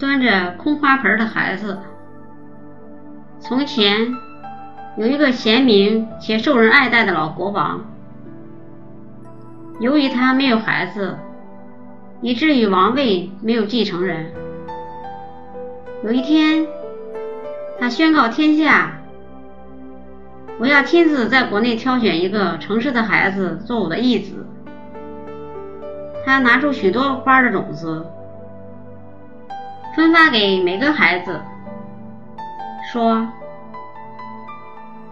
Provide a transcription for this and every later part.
端着空花盆的孩子。从前有一个贤明且受人爱戴的老国王，由于他没有孩子，以至于王位没有继承人。有一天，他宣告天下。我要亲自在国内挑选一个诚实的孩子做我的义子。他拿出许多花的种子，分发给每个孩子，说：“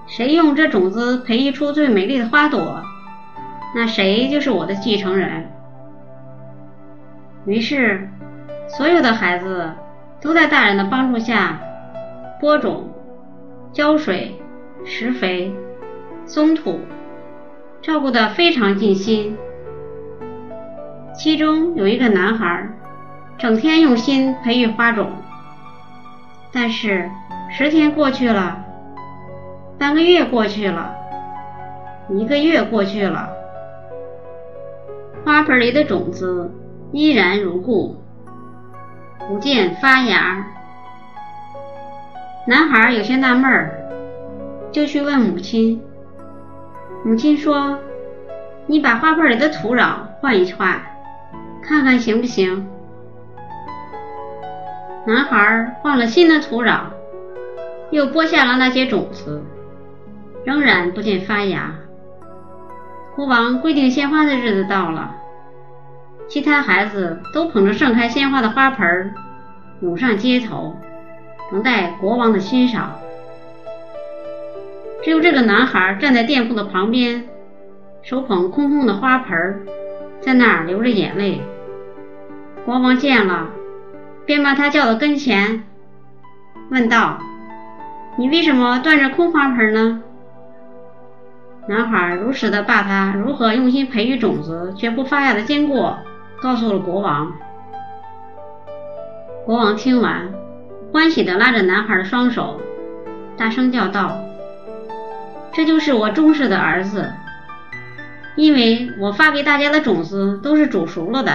谁用这种子培育出最美丽的花朵，那谁就是我的继承人。”于是，所有的孩子都在大人的帮助下播种、浇水。施肥、松土，照顾得非常尽心。其中有一个男孩，整天用心培育花种。但是十天过去了，半个月过去了，一个月过去了，花盆里的种子依然如故，不见发芽。男孩有些纳闷。就去问母亲，母亲说：“你把花盆里的土壤换一换，看看行不行？”男孩换了新的土壤，又播下了那些种子，仍然不见发芽。国王规定鲜花的日子到了，其他孩子都捧着盛开鲜花的花盆涌上街头，等待国王的欣赏。只有这个男孩站在店铺的旁边，手捧空空的花盆，在那儿流着眼泪。国王见了，便把他叫到跟前，问道：“你为什么端着空花盆呢？”男孩如实的把他如何用心培育种子却不发芽的经过告诉了国王。国王听完，欢喜的拉着男孩的双手，大声叫道。这就是我忠实的儿子，因为我发给大家的种子都是煮熟了的。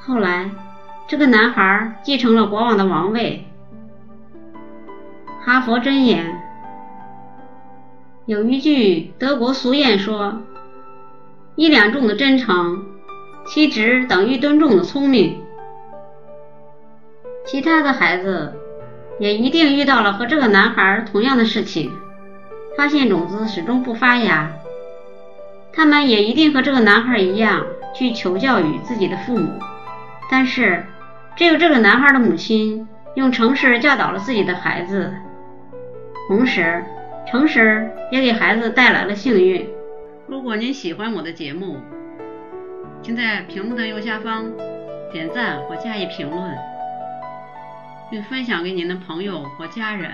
后来，这个男孩继承了国王的王位。哈佛箴言有一句德国俗谚说：“一两重的真诚，其值等于吨重的聪明。”其他的孩子也一定遇到了和这个男孩同样的事情。发现种子始终不发芽，他们也一定和这个男孩一样去求教于自己的父母。但是，只有这个男孩的母亲用诚实教导了自己的孩子，同时，诚实也给孩子带来了幸运。如果您喜欢我的节目，请在屏幕的右下方点赞或加以评论，并分享给您的朋友或家人。